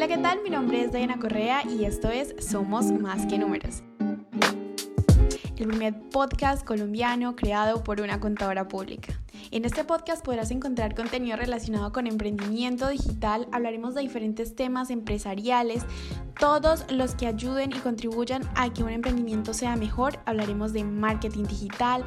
Hola, ¿qué tal? Mi nombre es Diana Correa y esto es Somos Más que Números. El primer podcast colombiano creado por una contadora pública. En este podcast podrás encontrar contenido relacionado con emprendimiento digital, hablaremos de diferentes temas empresariales, todos los que ayuden y contribuyan a que un emprendimiento sea mejor. Hablaremos de marketing digital,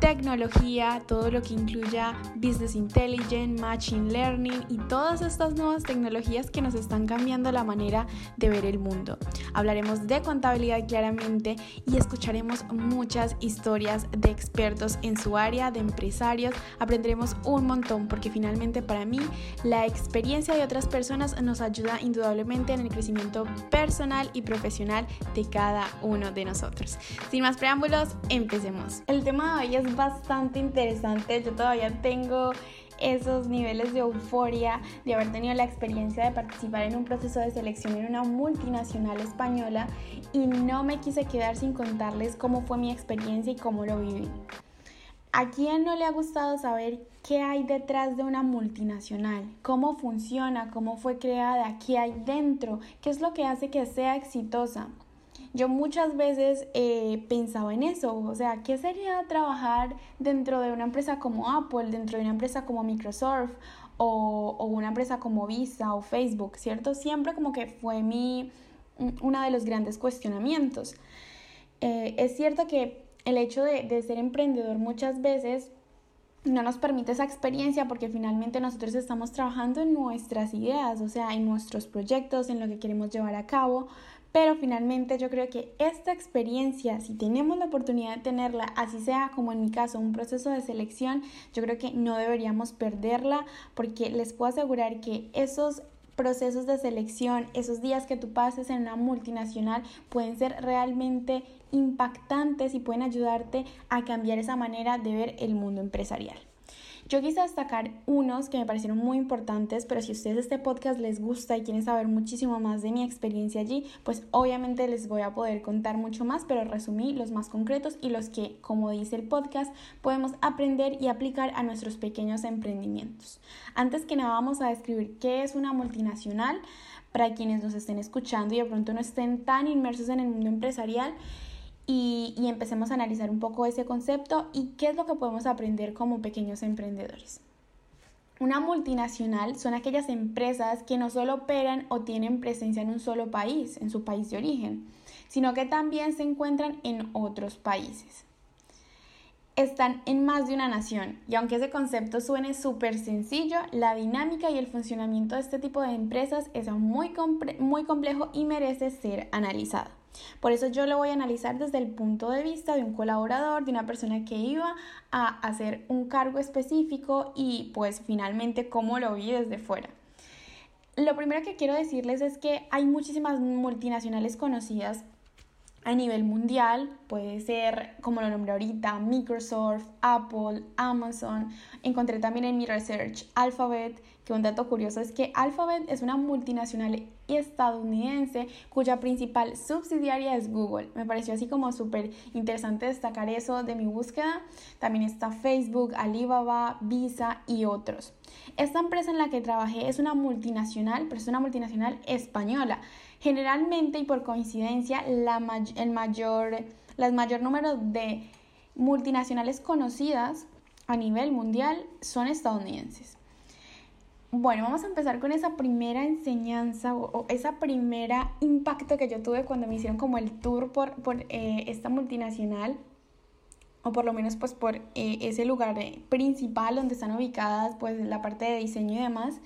tecnología, todo lo que incluya business intelligence, machine learning y todas estas nuevas tecnologías que nos están cambiando la manera de ver el mundo. Hablaremos de contabilidad claramente y escucharemos muchas historias de expertos en su área, de empresarios, aprenderemos un montón porque finalmente para mí la experiencia de otras personas nos ayuda indudablemente en el crecimiento personal y profesional de cada uno de nosotros. Sin más preámbulos, empecemos. El tema de hoy es bastante interesante, yo todavía tengo esos niveles de euforia de haber tenido la experiencia de participar en un proceso de selección en una multinacional española y no me quise quedar sin contarles cómo fue mi experiencia y cómo lo viví. ¿A quién no le ha gustado saber qué hay detrás de una multinacional? ¿Cómo funciona? ¿Cómo fue creada? ¿Qué hay dentro? ¿Qué es lo que hace que sea exitosa? Yo muchas veces eh, pensaba en eso, o sea, ¿qué sería trabajar dentro de una empresa como Apple, dentro de una empresa como Microsoft o, una empresa como Visa o Facebook, ¿cierto? Siempre como que fue mi, uno de los grandes cuestionamientos. Eh, es cierto que el hecho de, ser emprendedor muchas veces no nos permite esa experiencia porque finalmente nosotros estamos trabajando en nuestras ideas, o sea, en nuestros proyectos, en lo que queremos llevar a cabo, pero finalmente yo creo que esta experiencia, si tenemos la oportunidad de tenerla, así sea como en mi caso un proceso de selección, yo creo que no deberíamos perderla porque les puedo asegurar que esos procesos de selección, esos días que tú pases en una multinacional pueden ser realmente impactantes y pueden ayudarte a cambiar esa manera de ver el mundo empresarial. Yo quise destacar unos que me parecieron muy importantes, pero si a ustedes este podcast les gusta y quieren saber muchísimo más de mi experiencia allí, pues obviamente les voy a poder contar mucho más, pero resumí los más concretos y los que, como dice el podcast, podemos aprender y aplicar a nuestros pequeños emprendimientos. Antes que nada vamos a describir qué es una multinacional para quienes nos estén escuchando y de pronto no estén tan inmersos en el mundo empresarial y, empecemos a analizar un poco ese concepto y qué es lo que podemos aprender como pequeños emprendedores. Una multinacional son aquellas empresas que no solo operan o tienen presencia en un solo país, en su país de origen, sino que también se encuentran en otros países. Están en más de una nación y aunque ese concepto suene súper sencillo, la dinámica y el funcionamiento de este tipo de empresas es muy, muy complejo y merece ser analizado. Por eso yo lo voy a analizar desde el punto de vista de un colaborador, de una persona que iba a hacer un cargo específico y pues finalmente cómo lo vi desde fuera. Lo primero que quiero decirles es que hay muchísimas multinacionales conocidas a nivel mundial, puede ser, como lo nombré ahorita, Microsoft, Apple, Amazon. Encontré también en mi research Alphabet, que un dato curioso es que Alphabet es una multinacional estadounidense cuya principal subsidiaria es Google. Me pareció así como súper interesante destacar eso de mi búsqueda. También está Facebook, Alibaba, Visa y otros. Esta empresa en la que trabajé es una multinacional, pero es una multinacional española. Generalmente y por coincidencia, la el mayor, las mayor número de multinacionales conocidas a nivel mundial son estadounidenses. Bueno, vamos a empezar con esa primera enseñanza o, esa primera impacto que yo tuve cuando me hicieron como el tour por, por eh, esta multinacional o por lo menos pues por eh, ese lugar eh, principal donde están ubicadas pues la parte de diseño y demás.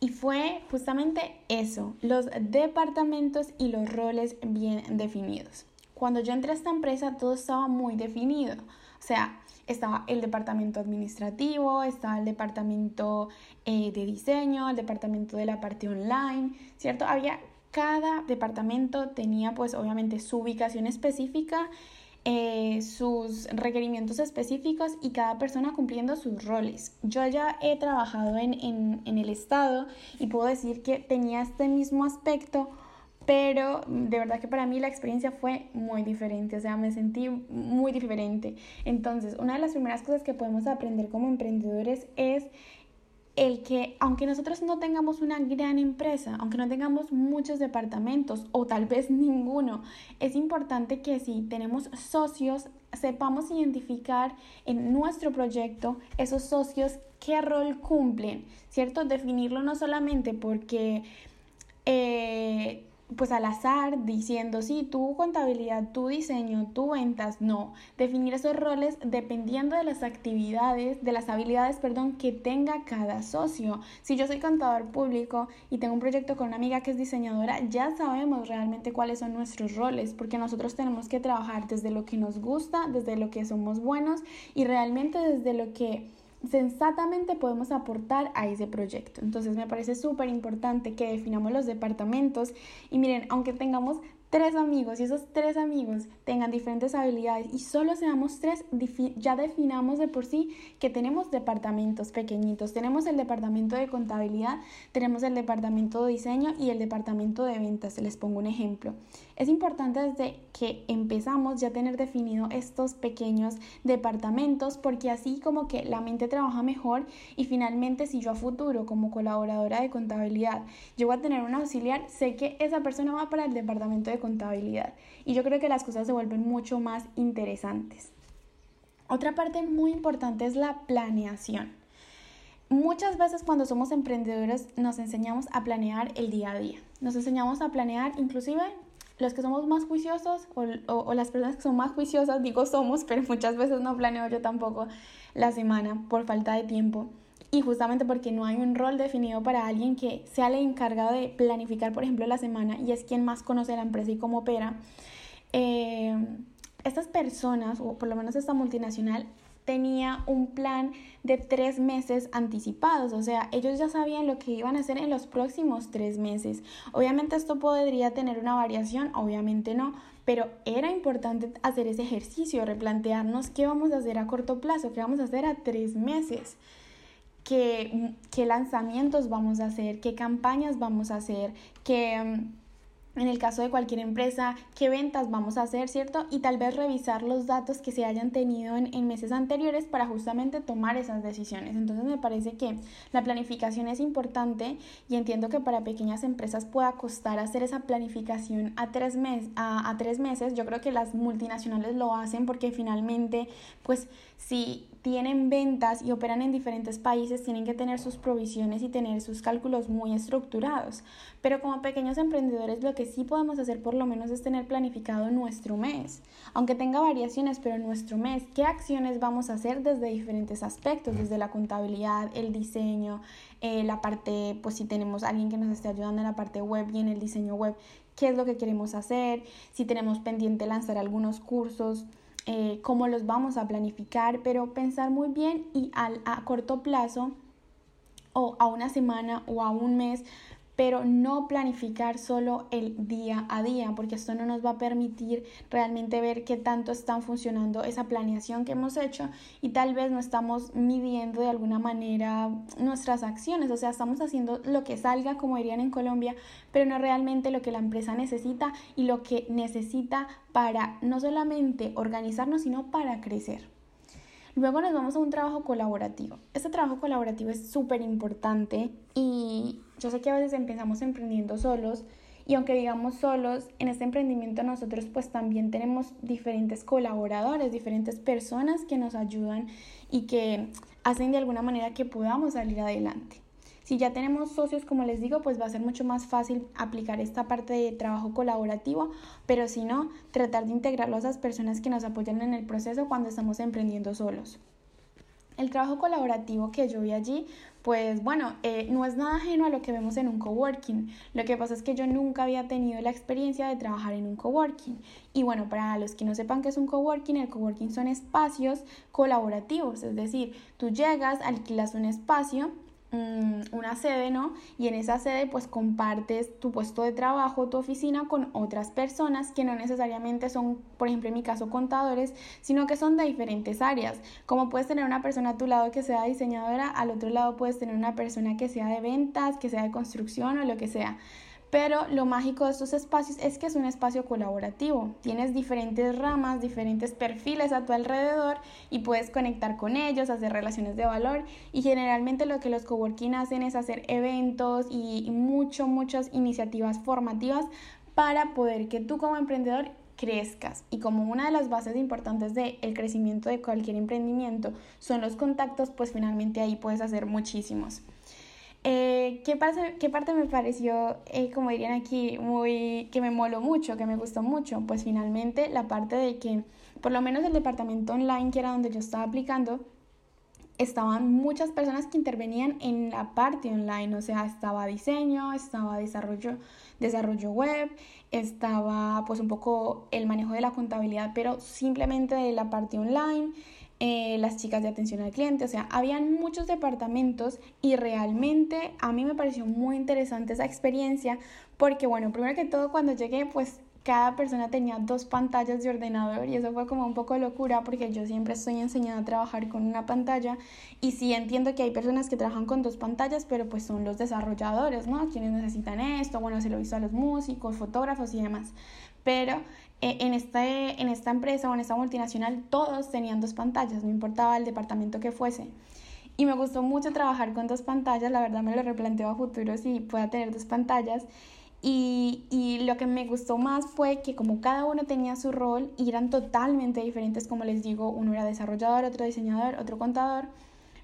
Y fue justamente eso, los departamentos y los roles bien definidos. Cuando yo entré a esta empresa todo estaba muy definido. O sea, estaba el departamento administrativo, estaba el departamento eh, de diseño, el departamento de la parte online, ¿cierto? Había, cada departamento tenía pues obviamente su ubicación específica eh, sus requerimientos específicos y cada persona cumpliendo sus roles. Yo ya he trabajado en, en, el Estado y puedo decir que tenía este mismo aspecto, pero de verdad que para mí la experiencia fue muy diferente, o sea, me sentí muy diferente. Entonces, una de las primeras cosas que podemos aprender como emprendedores es el que aunque nosotros no tengamos una gran empresa, aunque no tengamos muchos departamentos o tal vez ninguno, es importante que si tenemos socios, sepamos identificar en nuestro proyecto esos socios qué rol cumplen, ¿cierto? Definirlo no solamente porque... Eh, pues al azar diciendo, sí, tu contabilidad, tu diseño, tu ventas, no. Definir esos roles dependiendo de las actividades, de las habilidades, perdón, que tenga cada socio. Si yo soy contador público y tengo un proyecto con una amiga que es diseñadora, ya sabemos realmente cuáles son nuestros roles, porque nosotros tenemos que trabajar desde lo que nos gusta, desde lo que somos buenos y realmente desde lo que sensatamente podemos aportar a ese proyecto. Entonces me parece súper importante que definamos los departamentos y miren, aunque tengamos tres amigos y esos tres amigos tengan diferentes habilidades y solo seamos tres, ya definamos de por sí que tenemos departamentos pequeñitos. Tenemos el departamento de contabilidad, tenemos el departamento de diseño y el departamento de ventas. Les pongo un ejemplo. Es importante desde que empezamos ya tener definido estos pequeños departamentos porque así como que la mente trabaja mejor y finalmente si yo a futuro como colaboradora de contabilidad llego a tener un auxiliar, sé que esa persona va para el departamento de contabilidad. Y yo creo que las cosas se vuelven mucho más interesantes. Otra parte muy importante es la planeación. Muchas veces cuando somos emprendedores nos enseñamos a planear el día a día. Nos enseñamos a planear inclusive los que somos más juiciosos o, o, las personas que son más juiciosas, digo somos, pero muchas veces no planeo yo tampoco la semana por falta de tiempo y justamente porque no hay un rol definido para alguien que sea el encargado de planificar, por ejemplo, la semana y es quien más conoce la empresa y cómo opera, eh, estas personas, o por lo menos esta multinacional, tenía un plan de tres meses anticipados, o sea, ellos ya sabían lo que iban a hacer en los próximos tres meses. Obviamente esto podría tener una variación, obviamente no, pero era importante hacer ese ejercicio, replantearnos qué vamos a hacer a corto plazo, qué vamos a hacer a tres meses qué, qué lanzamientos vamos a hacer, qué campañas vamos a hacer, qué mm, en el caso de cualquier empresa, qué ventas vamos a hacer, ¿cierto? Y tal vez revisar los datos que se hayan tenido en, meses anteriores para justamente tomar esas decisiones. Entonces me parece que la planificación es importante y entiendo que para pequeñas empresas pueda costar hacer esa planificación a tres, mes, a, a tres meses. Yo creo que las multinacionales lo hacen porque finalmente, pues si tienen ventas y operan en diferentes países, tienen que tener sus provisiones y tener sus cálculos muy estructurados. Pero como pequeños emprendedores lo que sí podemos hacer por lo menos es tener planificado nuestro mes, aunque tenga variaciones, pero nuestro mes, qué acciones vamos a hacer desde diferentes aspectos, desde la contabilidad, el diseño, eh, la parte, pues si tenemos alguien que nos esté ayudando en la parte web y en el diseño web, qué es lo que queremos hacer, si tenemos pendiente lanzar algunos cursos eh, cómo los vamos a planificar, pero pensar muy bien y al, a corto plazo o a una semana o a un mes pero no planificar solo el día a día, porque esto no nos va a permitir realmente ver qué tanto están funcionando esa planeación que hemos hecho y tal vez no estamos midiendo de alguna manera nuestras acciones, o sea, estamos haciendo lo que salga, como dirían en Colombia, pero no realmente lo que la empresa necesita y lo que necesita para no solamente organizarnos, sino para crecer. Luego nos vamos a un trabajo colaborativo. Este trabajo colaborativo es súper importante y yo sé que a veces empezamos emprendiendo solos y aunque digamos solos, en este emprendimiento nosotros pues también tenemos diferentes colaboradores, diferentes personas que nos ayudan y que hacen de alguna manera que podamos salir adelante. Si ya tenemos socios, como les digo, pues va a ser mucho más fácil aplicar esta parte de trabajo colaborativo, pero si no, tratar de integrarlo a esas personas que nos apoyan en el proceso cuando estamos emprendiendo solos. El trabajo colaborativo que yo vi allí, pues bueno, eh, no es nada ajeno a lo que vemos en un coworking. Lo que pasa es que yo nunca había tenido la experiencia de trabajar en un coworking. Y bueno, para los que no sepan qué es un coworking, el coworking son espacios colaborativos, es decir, tú llegas, alquilas un espacio una sede, ¿no? Y en esa sede pues compartes tu puesto de trabajo, tu oficina con otras personas que no necesariamente son, por ejemplo en mi caso, contadores, sino que son de diferentes áreas. Como puedes tener una persona a tu lado que sea diseñadora, al otro lado puedes tener una persona que sea de ventas, que sea de construcción o lo que sea Pero lo mágico de estos espacios es que es un espacio colaborativo. Tienes diferentes ramas, diferentes perfiles a tu alrededor y puedes conectar con ellos, hacer relaciones de valor. Y generalmente lo que los coworking hacen es hacer eventos y mucho, muchas iniciativas formativas para poder que tú como emprendedor crezcas. Y como una de las bases importantes del el crecimiento de cualquier emprendimiento son los contactos, pues finalmente ahí puedes hacer muchísimos. Eh, ¿qué, ¿Qué parte me pareció, eh, como dirían aquí, muy, que me moló mucho, que me gustó mucho? Pues finalmente la parte de que, por lo menos el departamento online, que era donde yo estaba aplicando, estaban muchas personas que intervenían en la parte online, o sea, estaba diseño, estaba desarrollo, desarrollo web, estaba pues un poco el manejo de la contabilidad, pero simplemente de la parte online, eh, las chicas de atención al cliente, o sea, habían muchos departamentos y realmente a mí me pareció muy interesante esa experiencia porque, bueno, primero que todo cuando llegué, pues cada persona tenía dos pantallas de ordenador y eso fue como un poco locura porque yo siempre estoy enseñada a trabajar con una pantalla y sí entiendo que hay personas que trabajan con dos pantallas, pero pues son los desarrolladores, ¿no? Quienes necesitan esto, bueno, se lo hizo a los músicos, fotógrafos y demás. Pero eh, en, este, en esta empresa o en esta multinacional todos tenían dos pantallas, no importaba el departamento que fuese. Y me gustó mucho trabajar con dos pantallas, la verdad me lo replanteo a futuro si pueda tener dos pantallas. Y, y, lo que me gustó más fue que como cada uno tenía su rol y eran totalmente diferentes, como les digo, uno era desarrollador, otro diseñador, otro contador,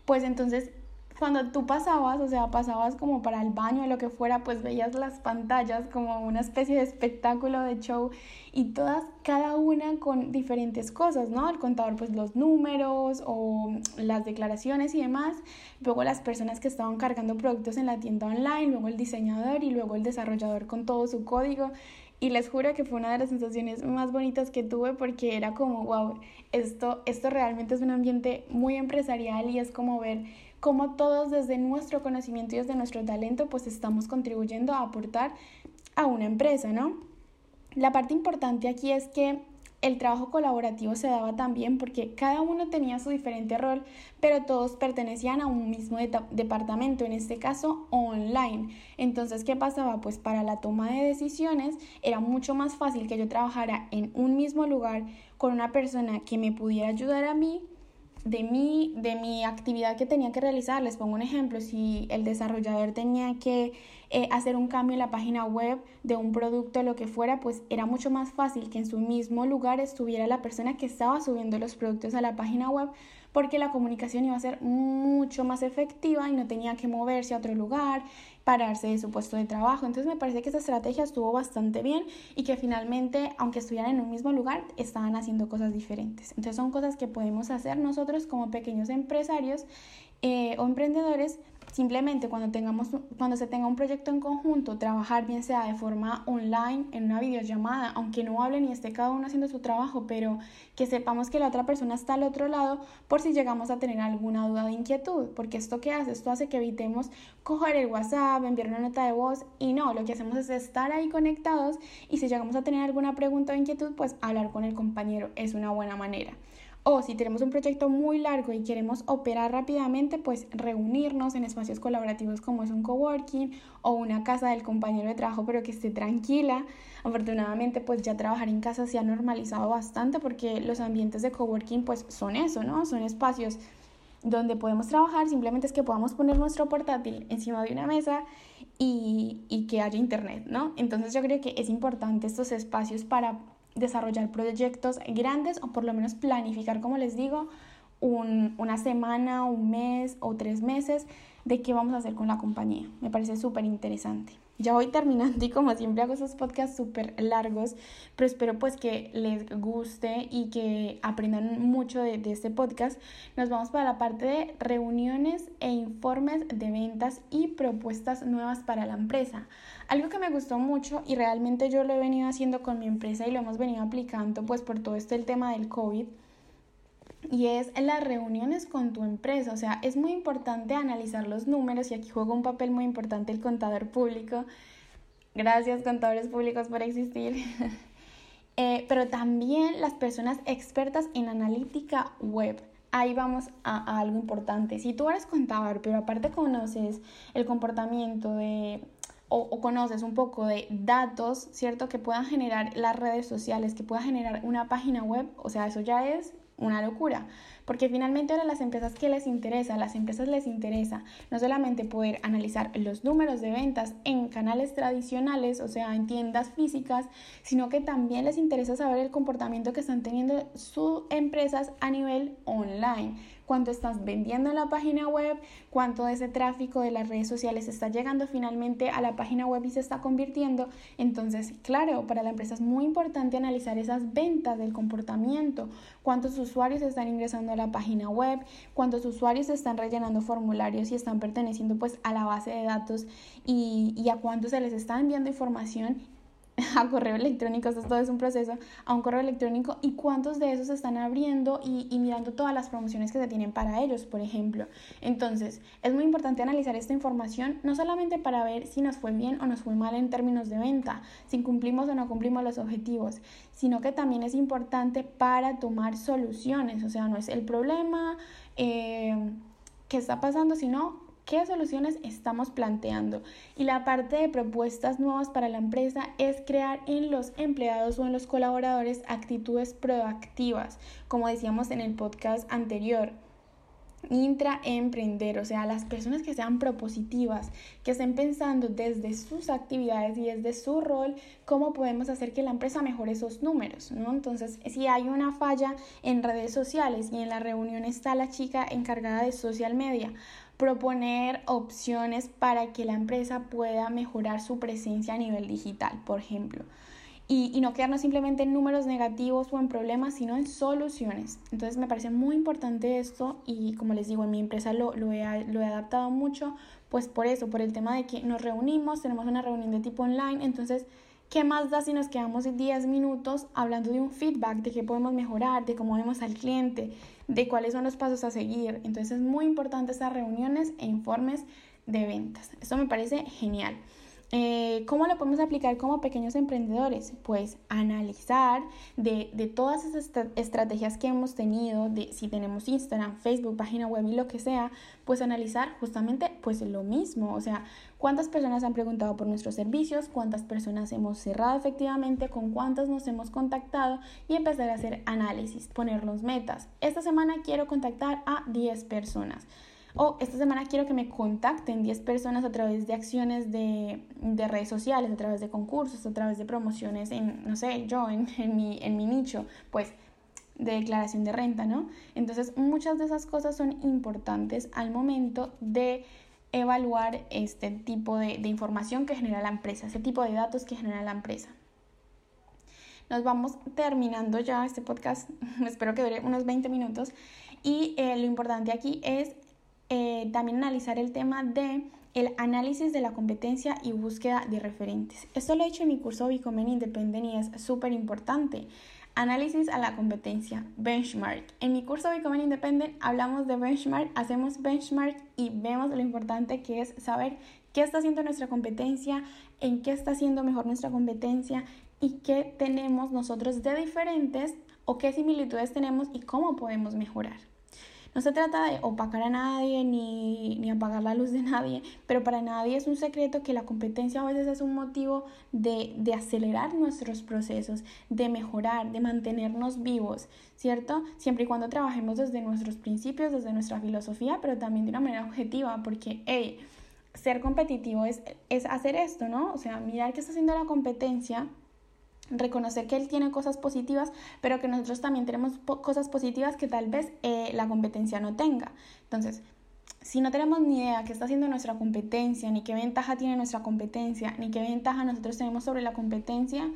pues entonces cuando tú pasabas, o sea, pasabas como para el baño o lo que fuera, pues veías las pantallas como una especie de espectáculo de show y todas, cada una con diferentes cosas, ¿no? El contador, pues los números o las declaraciones y demás, luego las personas que estaban cargando productos en la tienda online, luego el diseñador y luego el desarrollador con todo su código. Y les juro que fue una de las sensaciones más bonitas que tuve porque era como, wow, esto, esto realmente es un ambiente muy empresarial y es como ver cómo todos desde nuestro conocimiento y desde nuestro talento pues estamos contribuyendo a aportar a una empresa, ¿no? La parte importante aquí es que el trabajo colaborativo se daba también porque cada uno tenía su diferente rol, pero todos pertenecían a un mismo departamento, en este caso online. Entonces, ¿qué pasaba? Pues para la toma de decisiones era mucho más fácil que yo trabajara en un mismo lugar con una persona que me pudiera ayudar a mí de mi, de mi actividad que tenía que realizar. Les pongo un ejemplo, si el desarrollador tenía que eh, hacer un cambio en la página web de un producto lo que fuera, pues era mucho más fácil que en su mismo lugar estuviera la persona que estaba subiendo los productos a la página web porque la comunicación iba a ser mucho más efectiva y no tenía que moverse a otro lugar, pararse de su puesto de trabajo. Entonces me parece que esa estrategia estuvo bastante bien y que finalmente, aunque estuvieran en un mismo lugar, estaban haciendo cosas diferentes. Entonces son cosas que podemos hacer nosotros como pequeños empresarios eh, o emprendedores Simplemente cuando, tengamos, cuando se tenga un proyecto en conjunto, trabajar bien sea de forma online, en una videollamada, aunque no hablen y esté cada uno haciendo su trabajo, pero que sepamos que la otra persona está al otro lado por si llegamos a tener alguna duda o inquietud, porque esto que hace, esto hace que evitemos coger el WhatsApp, enviar una nota de voz y no, lo que hacemos es estar ahí conectados y si llegamos a tener alguna pregunta o inquietud, pues hablar con el compañero es una buena manera. O si tenemos un proyecto muy largo y queremos operar rápidamente, pues reunirnos en espacios colaborativos como es un coworking o una casa del compañero de trabajo, pero que esté tranquila. Afortunadamente, pues ya trabajar en casa se ha normalizado bastante porque los ambientes de coworking pues son eso, ¿no? Son espacios donde podemos trabajar, simplemente es que podamos poner nuestro portátil encima de una mesa y, y que haya internet, ¿no? Entonces yo creo que es importante estos espacios para desarrollar proyectos grandes o por lo menos planificar, como les digo, una semana, un mes o tres meses de qué vamos a hacer con la compañía. Me parece súper interesante. Ya voy terminando y como siempre hago esos podcasts súper largos, pero espero pues que les guste y que aprendan mucho de, de, este podcast. Nos vamos para la parte de reuniones e informes de ventas y propuestas nuevas para la empresa. Algo que me gustó mucho y realmente yo lo he venido haciendo con mi empresa y lo hemos venido aplicando pues por todo este el tema del COVID y es las reuniones con tu empresa. O sea, es muy importante analizar los números y aquí juega un papel muy importante el contador público. Gracias contadores públicos por existir. Eh, pero también las personas expertas en analítica web. Ahí vamos a, algo importante. Si tú eres contador, pero aparte conoces el comportamiento de o, conoces un poco de datos, ¿cierto? Que puedan generar las redes sociales, que pueda generar una página web, o sea, eso ya es una locura, porque finalmente ahora las empresas que les interesa, las empresas les interesa no solamente poder analizar los números de ventas en canales tradicionales, o sea, en tiendas físicas, sino que también les interesa saber el comportamiento que están teniendo sus empresas a nivel online cuánto estás vendiendo en la página web, cuánto de ese tráfico de las redes sociales está llegando finalmente a la página web y se está convirtiendo. Entonces, claro, para la empresa es muy importante analizar esas ventas del comportamiento, cuántos usuarios están ingresando a la página web, cuántos usuarios están rellenando formularios y están perteneciendo pues a la base de datos y, y a cuántos se les está enviando información a correo electrónico, esto todo es un proceso, a un correo electrónico y cuántos de esos están abriendo y, y, mirando todas las promociones que se tienen para ellos, por ejemplo. Entonces, es muy importante analizar esta información, no solamente para ver si nos fue bien o nos fue mal en términos de venta, si cumplimos o no cumplimos los objetivos, sino que también es importante para tomar soluciones, o sea, no es el problema eh, que está pasando, sino qué soluciones estamos planteando. Y la parte de propuestas nuevas para la empresa es crear en los empleados o en los colaboradores actitudes proactivas, como decíamos en el podcast anterior intraemprender, o sea, las personas que sean propositivas, que estén pensando desde sus actividades y desde su rol, cómo podemos hacer que la empresa mejore esos números, ¿no? Entonces, si hay una falla en redes sociales y en la reunión está la chica encargada de social media, proponer opciones para que la empresa pueda mejorar su presencia a nivel digital, por ejemplo. Y, no quedarnos simplemente en números negativos o en problemas, sino en soluciones. Entonces me parece muy importante esto y como les digo, en mi empresa lo, lo, he, lo he adaptado mucho, pues por eso, por el tema de que nos reunimos, tenemos una reunión de tipo online, entonces ¿Qué más da si nos quedamos 10 minutos hablando de un feedback, de qué podemos mejorar, de cómo vemos al cliente, de cuáles son los pasos a seguir? Entonces es muy importante estas reuniones e informes de ventas. Esto me parece genial. Eh, ¿Cómo lo podemos aplicar como pequeños emprendedores? Pues analizar de, de, todas esas estrategias que hemos tenido, de si tenemos Instagram, Facebook, página web y lo que sea, pues analizar justamente pues lo mismo, o sea, cuántas personas han preguntado por nuestros servicios, cuántas personas hemos cerrado efectivamente, con cuántas nos hemos contactado y empezar a hacer análisis, ponernos metas. Esta semana quiero contactar a 10 personas o esta semana quiero que me contacten 10 personas a través de acciones de, de, redes sociales, a través de concursos, a través de promociones en, no sé, yo, en, en, mi, en mi nicho, pues de declaración de renta, ¿no? Entonces, muchas de esas cosas son importantes al momento de evaluar este tipo de, de información que genera la empresa, ese tipo de datos que genera la empresa. Nos vamos terminando ya este podcast, espero que dure unos 20 minutos. Y eh, lo importante aquí es eh, también analizar el tema de el análisis de la competencia y búsqueda de referentes. Esto lo he hecho en mi curso Bicomen Independent y es súper importante. Análisis a la competencia, benchmark. En mi curso Bicomen Independent hablamos de benchmark, hacemos benchmark y vemos lo importante que es saber qué está haciendo nuestra competencia, en qué está haciendo mejor nuestra competencia y qué tenemos nosotros de diferentes o qué similitudes tenemos y cómo podemos mejorar. No se trata de opacar a nadie ni, ni apagar la luz de nadie, pero para nadie es un secreto que la competencia a veces es un motivo de, de acelerar nuestros procesos, de mejorar, de mantenernos vivos, ¿cierto? Siempre y cuando trabajemos desde nuestros principios, desde nuestra filosofía, pero también de una manera objetiva, porque, hey, ser competitivo es, es hacer esto, ¿no? O sea, mirar qué está haciendo la competencia reconocer que él tiene cosas positivas, pero que nosotros también tenemos cosas positivas que tal vez eh, la competencia no tenga. Entonces, si no tenemos ni idea qué está haciendo nuestra competencia, ni qué ventaja tiene nuestra competencia, ni qué ventaja nosotros tenemos sobre la competencia,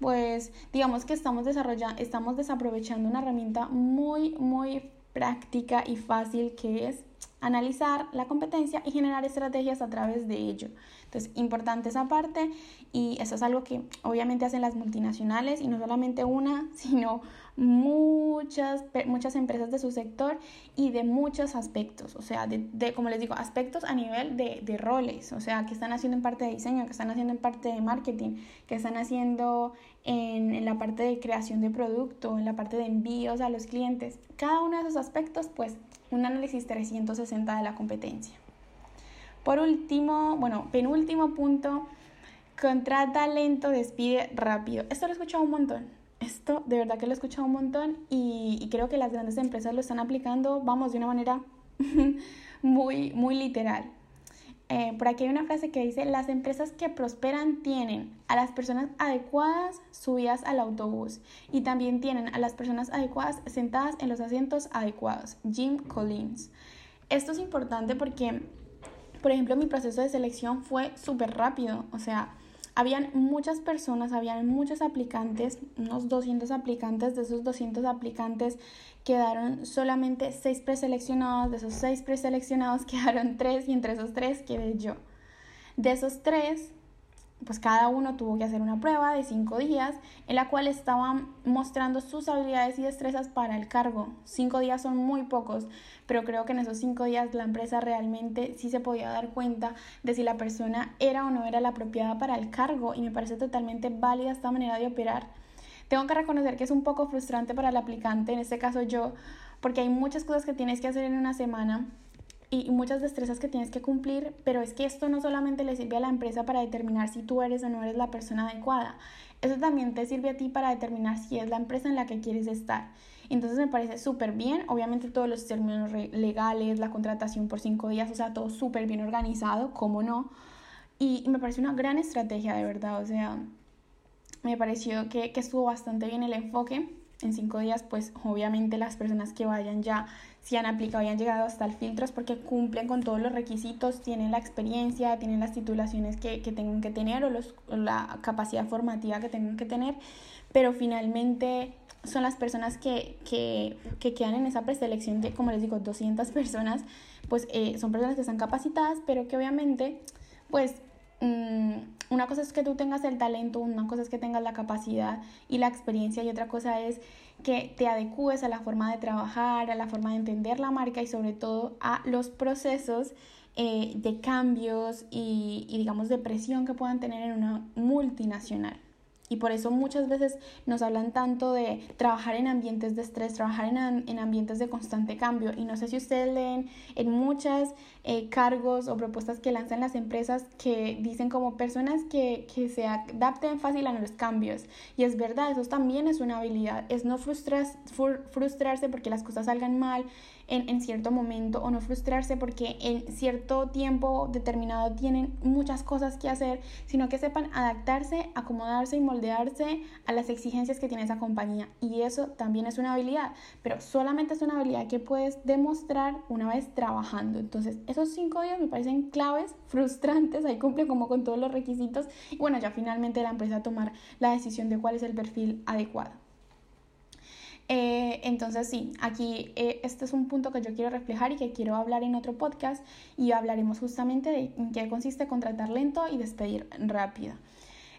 pues digamos que estamos desarrollando, estamos desaprovechando una herramienta muy, muy práctica y fácil que es analizar la competencia y generar estrategias a través de ello. Entonces, importante esa parte y eso es algo que obviamente hacen las multinacionales y no solamente una, sino muchas, muchas empresas de su sector y de muchos aspectos, o sea, de, como les digo, aspectos a nivel de, de, roles, o sea, que están haciendo en parte de diseño, que están haciendo en parte de marketing, que están haciendo en, en la parte de creación de producto, en la parte de envíos a los clientes. Cada uno de esos aspectos, pues, un análisis 360 de la competencia. Por último, bueno, penúltimo punto, contrata lento, despide rápido. Esto lo he escuchado un montón. Esto de verdad que lo he escuchado un montón y, creo que las grandes empresas lo están aplicando, vamos, de una manera muy, muy literal. Eh, por aquí hay una frase que dice, las empresas que prosperan tienen a las personas adecuadas subidas al autobús y también tienen a las personas adecuadas sentadas en los asientos adecuados. Jim Collins. Esto es importante porque, por ejemplo, mi proceso de selección fue súper rápido. O sea, habían muchas personas, habían muchos aplicantes, unos 200 aplicantes. De esos 200 aplicantes quedaron solamente 6 preseleccionados. De esos 6 preseleccionados quedaron 3 y entre esos 3 quedé yo. De esos 3, pues cada uno tuvo que hacer una prueba de 5 días en la cual estaban mostrando sus habilidades y destrezas para el cargo. 5 días son muy pocos, pero creo que en esos 5 días la empresa realmente sí se podía dar cuenta de si la persona era o no era la apropiada para el cargo y me parece totalmente válida esta manera de operar. Tengo que reconocer que es un poco frustrante para el aplicante, en este caso yo, porque hay muchas cosas que tienes que hacer en una semana y muchas destrezas que tienes que cumplir, pero es que esto no solamente le sirve a la empresa para determinar si tú eres o no eres la persona adecuada, eso también te sirve a ti para determinar si es la empresa en la que quieres estar. Entonces me parece súper bien, obviamente todos los términos legales, la contratación por cinco días, o sea, todo súper bien organizado, cómo no. Y, me parece una gran estrategia, de verdad, o sea, me pareció que, que estuvo bastante bien el enfoque en cinco días, pues obviamente las personas que vayan ya, si han aplicado y han llegado hasta el filtro, porque cumplen con todos los requisitos, tienen la experiencia, tienen las titulaciones que, que tengan que tener o, los, la capacidad formativa que tengan que tener, pero finalmente son las personas que, que, que quedan en esa preselección de, como les digo, 200 personas, pues eh, son personas que están capacitadas, pero que obviamente, pues una cosa es que tú tengas el talento, una cosa es que tengas la capacidad y la experiencia y otra cosa es que te adecues a la forma de trabajar, a la forma de entender la marca y sobre todo a los procesos eh, de cambios y, y digamos de presión que puedan tener en una multinacional. Y por eso muchas veces nos hablan tanto de trabajar en ambientes de estrés, trabajar en, en ambientes de constante cambio. Y no sé si ustedes leen en muchos eh, cargos o propuestas que lanzan las empresas que dicen como personas que, que se adapten fácil a los cambios. Y es verdad, eso también es una habilidad. Es no frustras, frustrarse porque las cosas salgan mal, en, cierto momento o no frustrarse porque en cierto tiempo determinado tienen muchas cosas que hacer, sino que sepan adaptarse, acomodarse y moldearse a las exigencias que tiene esa compañía. Y eso también es una habilidad, pero solamente es una habilidad que puedes demostrar una vez trabajando. Entonces, esos cinco días me parecen claves, frustrantes, ahí cumple como con todos los requisitos y bueno, ya finalmente la empresa tomar la decisión de cuál es el perfil adecuado. Eh, entonces sí, aquí eh, este es un punto que yo quiero reflejar y que quiero hablar en otro podcast y hablaremos justamente de en qué consiste contratar lento y despedir rápido.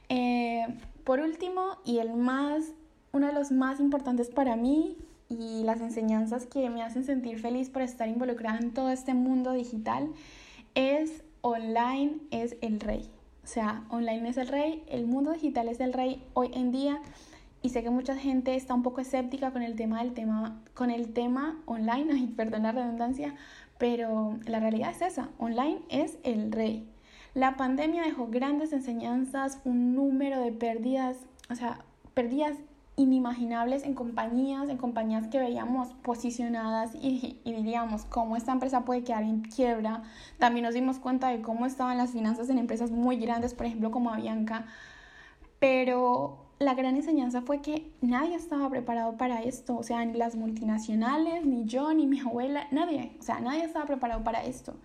Eh, por último, y el más, uno de los más importantes para mí y las enseñanzas que me hacen sentir feliz por estar involucrada en todo este mundo digital es online es el rey. O sea, online es el rey, el mundo digital es el rey hoy en día y sé que mucha gente está un poco escéptica con el tema del tema con el tema online, ay, perdón la redundancia, pero la realidad es esa, online es el rey. La pandemia dejó grandes enseñanzas, un número de pérdidas, o sea, pérdidas inimaginables en compañías, en compañías que veíamos posicionadas y, y, diríamos cómo esta empresa puede quedar en quiebra. También nos dimos cuenta de cómo estaban las finanzas en empresas muy grandes, por ejemplo como Avianca. Pero la gran enseñanza fue que nadie estaba preparado para esto, o sea, ni las multinacionales, ni yo, ni mi abuela, nadie, o sea, nadie estaba preparado para esto.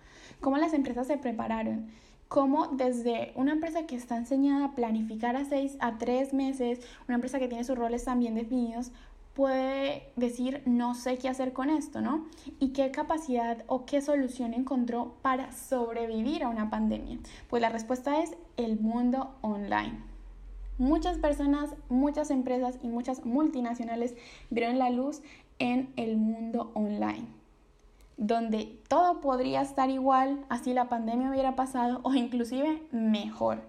¿Cómo las empresas se prepararon? ¿Cómo desde una empresa que está enseñada a planificar a seis, a tres meses, una empresa que tiene sus roles tan bien definidos, puede decir no sé qué hacer con esto, ¿no? Y qué capacidad o qué solución encontró para sobrevivir a una pandemia. Pues la respuesta es el mundo online. Muchas personas, muchas empresas y muchas multinacionales vieron la luz en el mundo online, donde todo podría estar igual, así la pandemia hubiera pasado o inclusive mejor.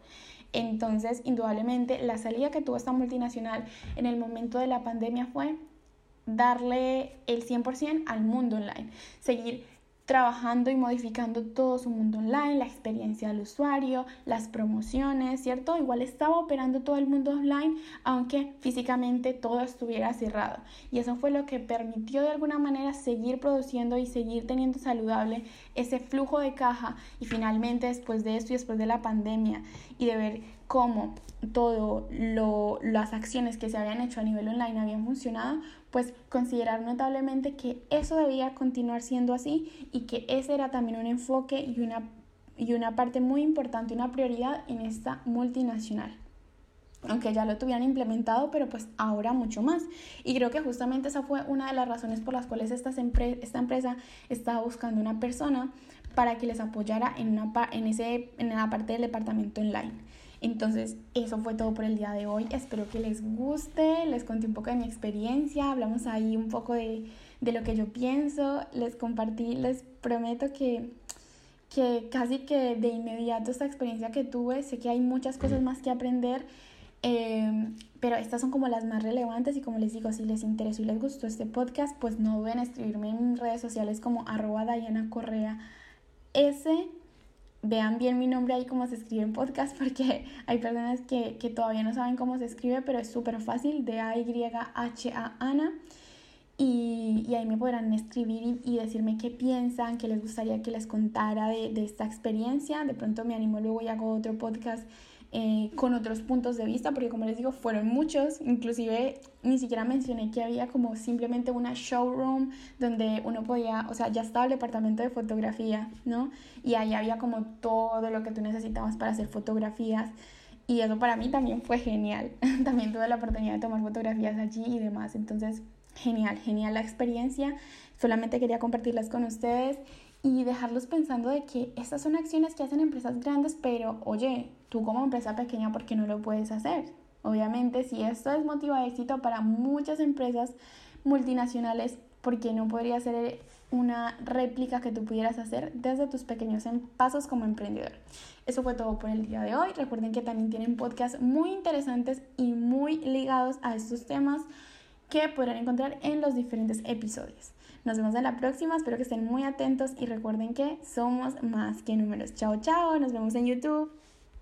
Entonces, indudablemente, la salida que tuvo esta multinacional en el momento de la pandemia fue darle el 100% al mundo online, seguir trabajando y modificando todo su mundo online, la experiencia del usuario, las promociones, ¿cierto? Igual estaba operando todo el mundo online, aunque físicamente todo estuviera cerrado. Y eso fue lo que permitió de alguna manera seguir produciendo y seguir teniendo saludable ese flujo de caja. Y finalmente, después de esto y después de la pandemia y de ver cómo todo las acciones que se habían hecho a nivel online habían funcionado, pues considerar notablemente que eso debía continuar siendo así y que ese era también un enfoque y una, y una parte muy importante, una prioridad en esta multinacional aunque ya lo tuvieran implementado, pero pues ahora mucho más. Y creo que justamente esa fue una de las razones por las cuales esta, esta empresa estaba buscando una persona para que les apoyara en, una, en, ese, en la parte del departamento online. Entonces, eso fue todo por el día de hoy. Espero que les guste. Les conté un poco de mi experiencia. Hablamos ahí un poco de, de lo que yo pienso. Les compartí, les prometo que, que casi que de inmediato esta experiencia que tuve, sé que hay muchas cosas más que aprender. Eh, pero estas son como las más relevantes y como les digo, si les interesó y les gustó este podcast, pues no duden en escribirme en redes sociales como arroba Diana Correa S vean bien mi nombre ahí como se escribe en podcast porque hay personas que, que todavía no saben cómo se escribe, pero es súper fácil, D-A-Y-H-A Ana. Y, y, ahí me podrán escribir y, y, decirme qué piensan, qué les gustaría que les contara de, de esta experiencia. De pronto me animo luego y hago otro podcast eh, con otros puntos de vista, porque como les digo, fueron muchos, inclusive ni siquiera mencioné que había como simplemente una showroom donde uno podía, o sea, ya estaba el departamento de fotografía, ¿no? Y ahí había como todo lo que tú necesitabas para hacer fotografías. Y eso para mí también fue genial. también tuve la oportunidad de tomar fotografías allí y demás. Entonces, genial, genial la experiencia. Solamente quería compartirlas con ustedes y dejarlos pensando de que estas son acciones que hacen empresas grandes, pero oye, tú como empresa pequeña, ¿por qué no lo puedes hacer? Obviamente, si esto es motivo de éxito para muchas empresas multinacionales, ¿por qué no podría ser una réplica que tú pudieras hacer desde tus pequeños pasos como emprendedor? Eso fue todo por el día de hoy. Recuerden que también tienen podcasts muy interesantes y muy ligados a estos temas que podrán encontrar en los diferentes episodios. Nos vemos en la próxima, espero que estén muy atentos y recuerden que somos más que números. Chao, chao, nos vemos en YouTube.